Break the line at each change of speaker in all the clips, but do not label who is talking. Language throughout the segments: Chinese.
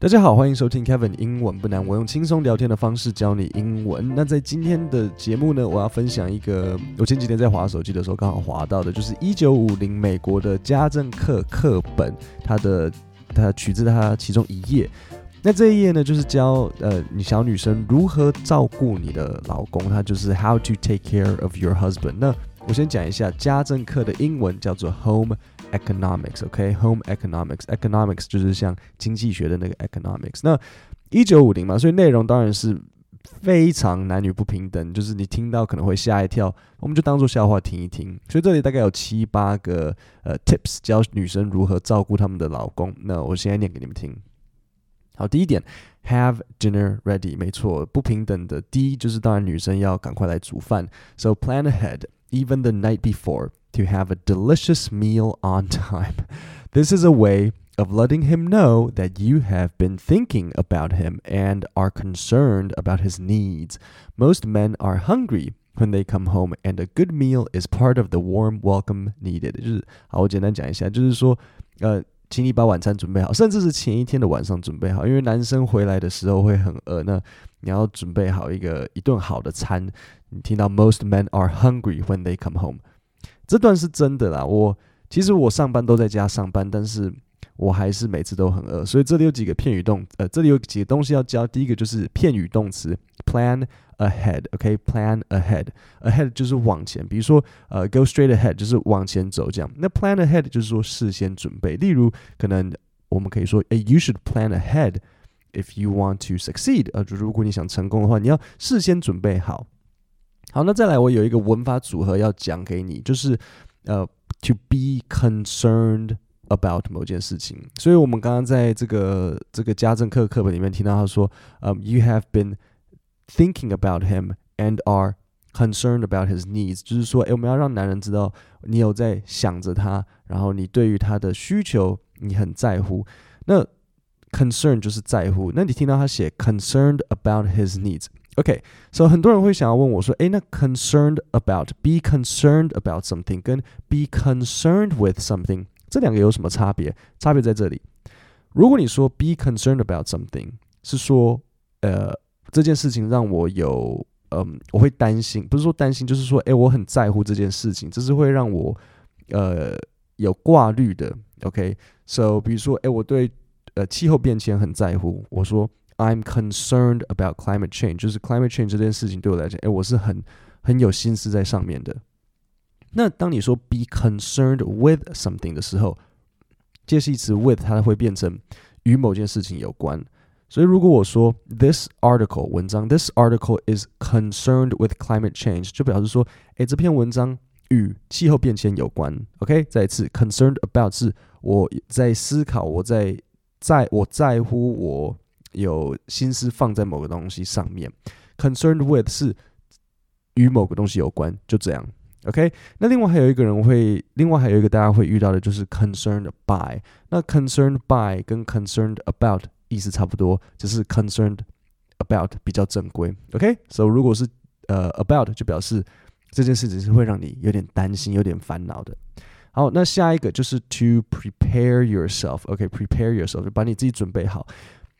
大家好，欢迎收听 Kevin 英文不难，我用轻松聊天的方式教你英文。那在今天的节目呢，我要分享一个我前几天在滑手机的时候刚好滑到的，就是一九五零美国的家政课课本，它的它取自它其中一页。那这一页呢，就是教呃你小女生如何照顾你的老公，它就是 How to take care of your husband。那我先讲一下家政课的英文叫做 Home。Economics，OK，Home Economics，Economics 就是像经济学的那个 Economics。那一九五零嘛，所以内容当然是非常男女不平等，就是你听到可能会吓一跳，我们就当做笑话听一听。所以这里大概有七八个呃 Tips，教女生如何照顾他们的老公。那我现在念给你们听。好，第一点，Have dinner ready，没错，不平等的第一就是当然女生要赶快来煮饭，So plan ahead, even the night before. to have a delicious meal on time. This is a way of letting him know that you have been thinking about him and are concerned about his needs. Most men are hungry when they come home, and a good meal is part of the warm welcome needed. 就是好，我简单讲一下，就是说，呃，请你把晚餐准备好，甚至是前一天的晚上准备好，因为男生回来的时候会很饿，那你要准备好一个一顿好的餐。你听到 Most men are hungry when they come home。 这段是真的啦，我其实我上班都在家上班，但是我还是每次都很饿，所以这里有几个片语动，呃，这里有几个东西要教。第一个就是片语动词，plan ahead，OK，plan ahead，ahead 就是往前，比如说呃，go straight ahead 就是往前走这样。那 plan ahead 就是说事先准备，例如可能我们可以说，诶，you should plan ahead if you want to succeed，呃，就如果你想成功的话，你要事先准备好。好，那再来，我有一个文法组合要讲给你，就是呃，to be concerned about 某件事情。所以我们刚刚在这个这个家政课课本里面听到他说，嗯，you have been thinking about him and are concerned about his needs，就是说，诶，我们要让男人知道你有在想着他，然后你对于他的需求你很在乎。那 concern 就是在乎。那你听到他写 concerned about his needs。 OK，所以很多人会想要问我说：“诶，那 concerned about, be concerned about something 跟 be concerned with something 这两个有什么差别？差别在这里。如果你说 be concerned about something 是说，呃，这件事情让我有，嗯，我会担心，不是说担心，就是说，诶，我很在乎这件事情，这是会让我，呃，有挂虑的。OK，so 比如说，诶，我对，呃，气候变迁很在乎，我说。I'm concerned about climate change，就是 climate change 这件事情对我来讲，诶，我是很很有心思在上面的。那当你说 be concerned with something 的时候，介系词 with 它会变成与某件事情有关。所以如果我说 this article 文章，this article is concerned with climate change，就表示说，诶，这篇文章与气候变迁有关。OK，再一次，concerned about 是我在思考，我在在我在乎我。有心思放在某个东西上面，concerned with 是与某个东西有关，就这样，OK。那另外还有一个人会，另外还有一个大家会遇到的就是 concerned by。那 concerned by 跟 concerned about 意思差不多，只是 concerned about 比较正规，OK。所以如果是呃 about 就表示这件事情是会让你有点担心、有点烦恼的。好，那下一个就是 to prepare yourself，OK，prepare yourself 就把你自己准备好。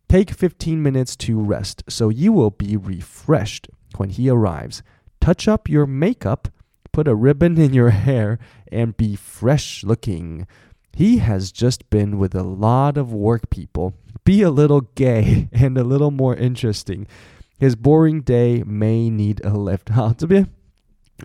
Take 15 minutes to rest so you will be refreshed when he arrives. Touch up your makeup, put a ribbon in your hair, and be fresh looking. He has just been with a lot of work people. Be a little gay and a little more interesting. His boring day may need a lift. 好，这边，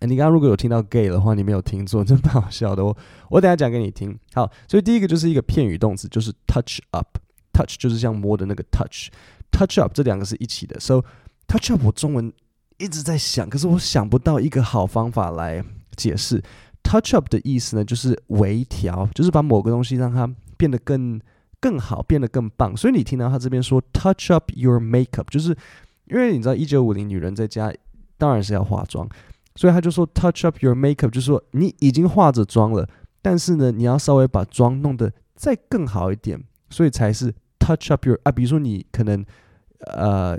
你刚刚如果有听到 gay 的话，你没有听错，真蛮好笑的。我我等下讲给你听。好，所以第一个就是一个片语动词，就是 touch up。 Touch 就是像摸的那个 touch，touch up 这两个是一起的，so touch up 我中文一直在想，可是我想不到一个好方法来解释。touch up 的意思呢，就是微调，就是把某个东西让它变得更更好，变得更棒。所以你听到他这边说 touch up your makeup，就是因为你知道一九五零女人在家当然是要化妆，所以他就说 touch up your makeup，就是说你已经化着妆了，但是呢，你要稍微把妆弄得再更好一点，所以才是。Touch up your 啊，比如说你可能呃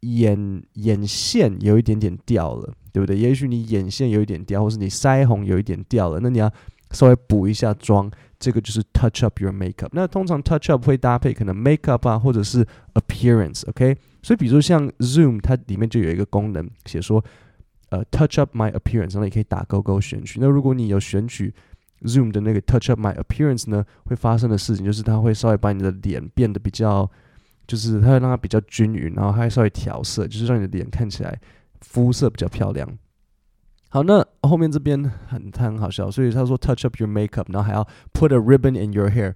眼眼线有一点点掉了，对不对？也许你眼线有一点掉，或是你腮红有一点掉了，那你要稍微补一下妆，这个就是 touch up your makeup。那通常 touch up 会搭配可能 makeup 啊，或者是 appearance，OK？所以比如说像 Zoom，它里面就有一个功能写说，呃，touch up my appearance，然后你可以打勾勾选取。那如果你有选取 Zoom 的那个 touch up my appearance 呢，会发生的事情就是它会稍微把你的脸变得比较，就是它会让它比较均匀，然后它会稍微调色，就是让你的脸看起来肤色比较漂亮。好，那后面这边很它很好笑，所以他说 touch up your makeup，然后还要 put a ribbon in your hair。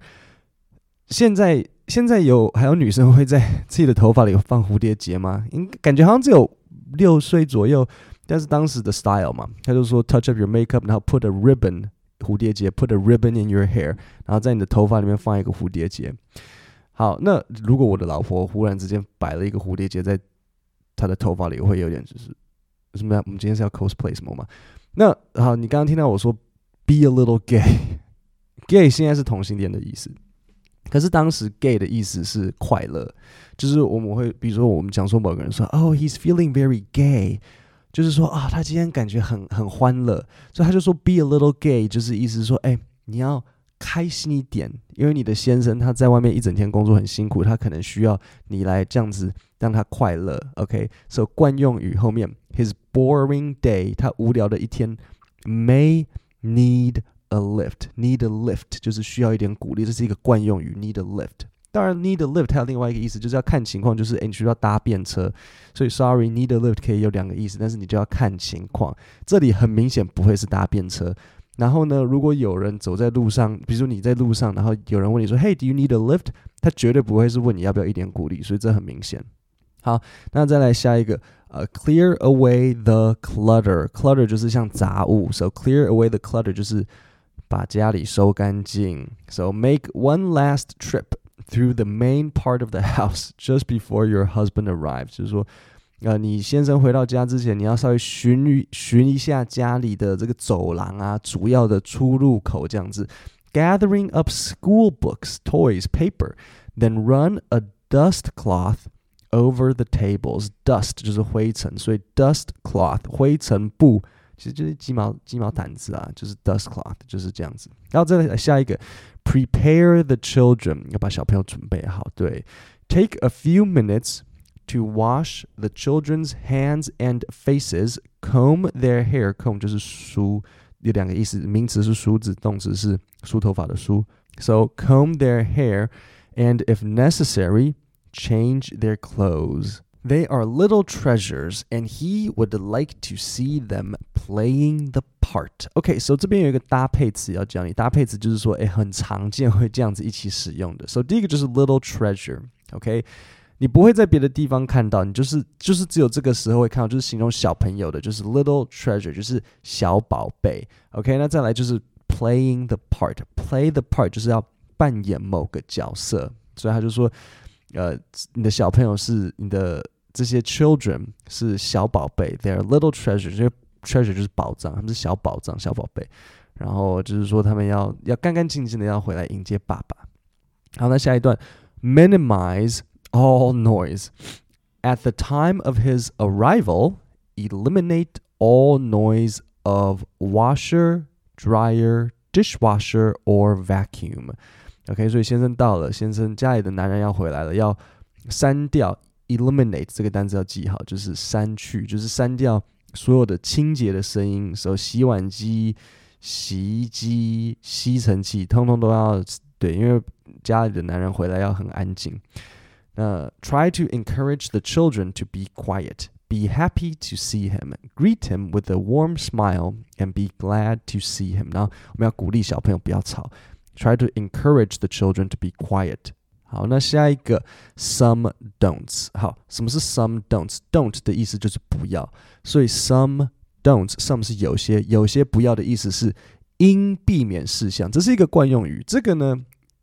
现在现在有还有女生会在自己的头发里放蝴蝶结吗？应感觉好像只有六岁左右，但是当时的 style 嘛，他就说 touch up your makeup，然后 put a ribbon 蝴蝶结，put a ribbon in your hair，然后在你的头发里面放一个蝴蝶结。好，那如果我的老婆忽然之间摆了一个蝴蝶结在她的头发里，我会有点就是。什么呀？我们今天是要 cosplay 什么吗？那好，你刚刚听到我说 be a little gay，gay 现在是同性恋的意思，可是当时 gay 的意思是快乐，就是我们会比如说我们讲说某个人说，oh，he's feeling very gay，就是说啊，他今天感觉很很欢乐，所以他就说 be a little gay，就是意思是说，哎，你要。开心一点，因为你的先生他在外面一整天工作很辛苦，他可能需要你来这样子让他快乐。OK，so、惯用语后面，his boring day，他无聊的一天，may need a lift，need a lift 就是需要一点鼓励，这是一个惯用语，need a lift。当然，need a lift 还有另外一个意思，就是要看情况，就是诶，你需要搭便车，所以 sorry，need a lift 可以有两个意思，但是你就要看情况。这里很明显不会是搭便车。然后呢，如果有人走在路上，比如说你在路上，然后有人问你说：“Hey，do you need a lift？” 他绝对不会是问你要不要一点鼓励，所以这很明显。好，那再来下一个，呃，clear away the clutter。clutter 就是像杂物，so clear away the clutter 就是把家里收干净。So make one last trip through the main part of the house just before your husband arrives，就是说。呃，你先生回到家之前，你要稍微巡一巡一下家里的这个走廊啊，主要的出入口这样子。Gathering up school books, toys, paper, then run a dust cloth over the tables. Dust 就是灰尘，所以 dust cloth 灰尘布其实就是鸡毛鸡毛掸子啊，就是 dust cloth 就是这样子。然后再来下一个 ，prepare the children 要把小朋友准备好。对，take a few minutes。To wash the children's hands and faces, comb their hair. Comb 就是梳，有两个意思，名词是梳子，动词是梳头发的梳。So comb their hair, and if necessary, change their clothes. They are little treasures, and he would like to see them playing the part. OK, so 这边有一个搭配词要教你，搭配词就是说，诶，很常见会这样子一起使用的。So 第一个就是 little treasure. OK。你不会在别的地方看到，你就是就是只有这个时候会看到，就是形容小朋友的，就是 little treasure，就是小宝贝。OK，那再来就是 playing the part，play the part 就是要扮演某个角色，所以他就说，呃，你的小朋友是你的 这些 children 是小宝贝，they are little treasure，这些 treasure 就是宝藏，他们是小宝藏、小宝贝。然后就是说他们要要干干净净的要回来迎接爸爸。好，那下一段 minimize。all noise. At the time of his arrival, eliminate all noise of washer, dryer, dishwasher or vacuum. OK，所以先生到了，先生家里的男人要回来了，要删掉 eliminate 这个单词要记好，就是删去，就是删掉所有的清洁的声音，所以洗碗机、洗衣机、吸尘器，通通都要对，因为家里的男人回来要很安静。Uh, try to encourage the children to be quiet. Be happy to see him. Greet him with a warm smile and be glad to see him. 然后我们要鼓励小朋友不要吵。Try to encourage the children to be quiet. 好，那下一个 some don'ts。好，什么是 some don'ts？don't 的意思就是不要，所以 some don'ts，some 是有些，有些不要的意思是应避免事项，这是一个惯用语。这个呢，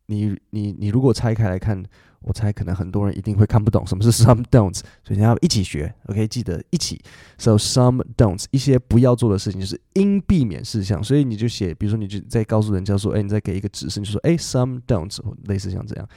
你你你如果拆开来看。我猜可能很多人一定会看不懂什么是 some don'ts，所以你要一起学，OK？记得一起。So some don'ts，一些不要做的事情就是应避免事项，所以你就写，比如说你就在告诉人家说，哎，你再给一个指示，你就说，哎，some don'ts，类似像这样。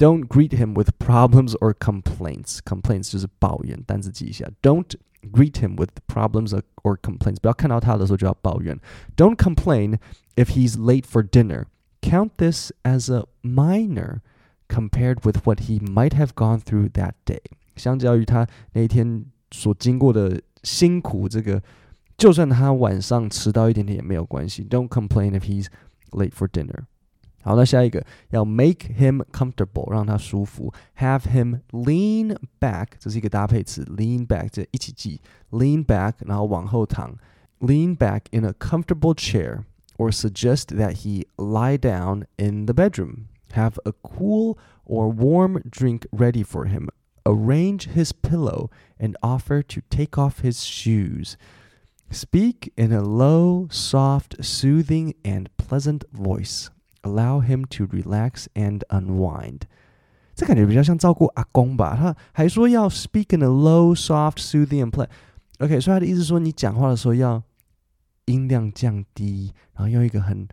Don't greet him with problems or complaints. Complaints 就是抱怨，单词记一下。Don't greet him with problems or complaints. 不要看到他的时候就要抱怨。Don't complain if he's late for dinner. Count this as a minor compared with what he might have gone through that day. 相较于他那一天所经过的辛苦，这个就算他晚上迟到一点点也没有关系。Don't complain if he's late for dinner. 好，那下一个要 make him comfortable，让他舒服；have him lean back，这是一个搭配词，lean back 这一起记，lean back，然后往后躺，lean back in a comfortable chair。Or suggest that he lie down in the bedroom. Have a cool or warm drink ready for him. Arrange his pillow and offer to take off his shoes. Speak in a low, soft, soothing, and pleasant voice. Allow him to relax and unwind. 这感觉比较像照顾阿公吧？他还说要 speak in a low, soft, soothing and pleasant. OK，所以他的意思说，你讲话的时候要音量降低，然后用一个很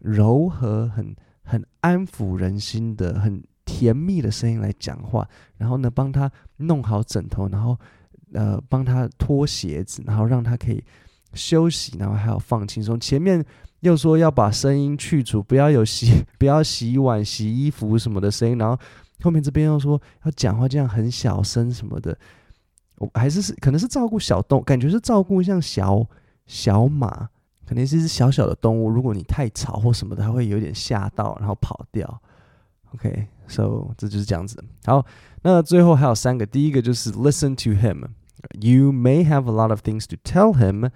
柔和、很很安抚人心的、很甜蜜的声音来讲话。然后呢，帮他弄好枕头，然后呃，帮他脱鞋子，然后让他可以休息，然后还要放轻松。前面。又说要把声音去除，不要有洗，不要洗碗、洗衣服什么的声音。然后后面这边又说要讲话这样很小声什么的，我还是是可能是照顾小动，感觉是照顾像小小马，肯定是一只小小的动物。如果你太吵或什么的，它会有点吓到，然后跑掉。OK，so、这就是这样子。好，那最后还有三个，第一个就是 listen to him。You may have a lot of things to tell him。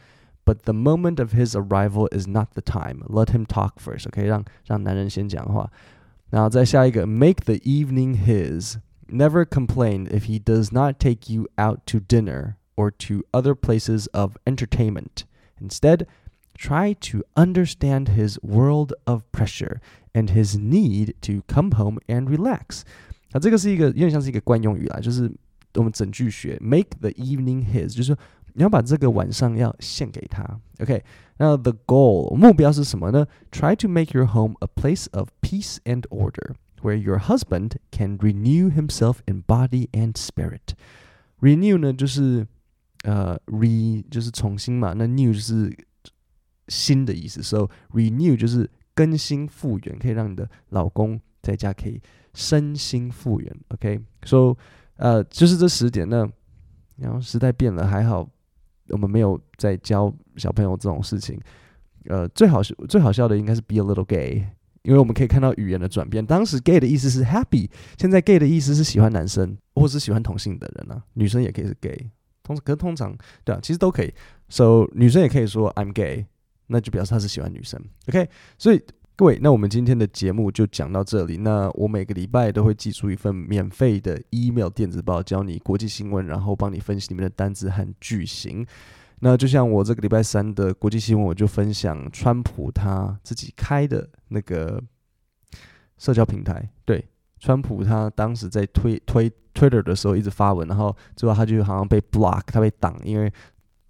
But the moment of his arrival is not the time. Let him talk first. OK，让让男人先讲话，然后再下一个，make the evening his. Never complain if he does not take you out to dinner or to other places of entertainment. Instead, try to understand his world of pressure and his need to come home and relax. 那这个是一个有点像是一个惯用语啦，就是我们整句学 make the evening his，就是说。 你要把这个晚上要献给他，OK？那 the goal 目标是什么呢？Try to make your home a place of peace and order, where your husband can renew himself in body and spirit. Renew 呢就是呃 re 就是重新嘛，那 new 就是新的意思，so renew 就是更新复原，可以让你的老公在家可以身心复原，OK？So 呃就是这十点呢，然后时代变了，还好。 我们没有在教小朋友这种事情，呃，最好是最好笑的应该是 be a little gay，因为我们可以看到语言的转变。当时 gay 的意思是 happy，现在 gay 的意思是喜欢男生或是喜欢同性的人啊，女生也可以是 gay，通可是通常对啊，其实都可以。So 女生也可以说 I'm gay，那就表示她是喜欢女生。OK，所以。各位，那我们今天的节目就讲到这里。那我每个礼拜都会寄出一份免费的 email 电子报，教你国际新闻，然后帮你分析里面的单字和句型。那就像我这个礼拜三的国际新闻，我就分享川普他自己开的那个社交平台。对，川普他当时在推推 Twitter 的时候一直发文，然后最后他就好像被 block，他被挡，因为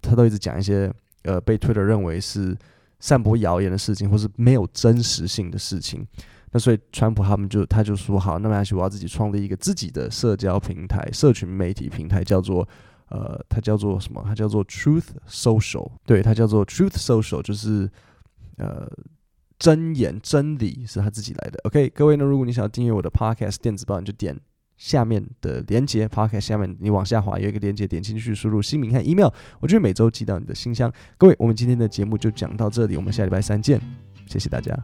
他都一直讲一些呃被 Twitter 认为是。散播谣言的事情，或是没有真实性的事情，那所以川普他们就他就说好，那么还是我要自己创立一个自己的社交平台、社群媒体平台，叫做呃，它叫做什么？它叫做 Truth Social，对，它叫做 Truth Social，就是呃，真言真理是他自己来的。OK，各位呢，如果你想要订阅我的 Podcast 电子报，你就点。下面的连接 p o c k e t 下面你往下滑有一个连接，点进去输入姓名和 email，我就会每周寄到你的信箱。各位，我们今天的节目就讲到这里，我们下礼拜三见，谢谢大家。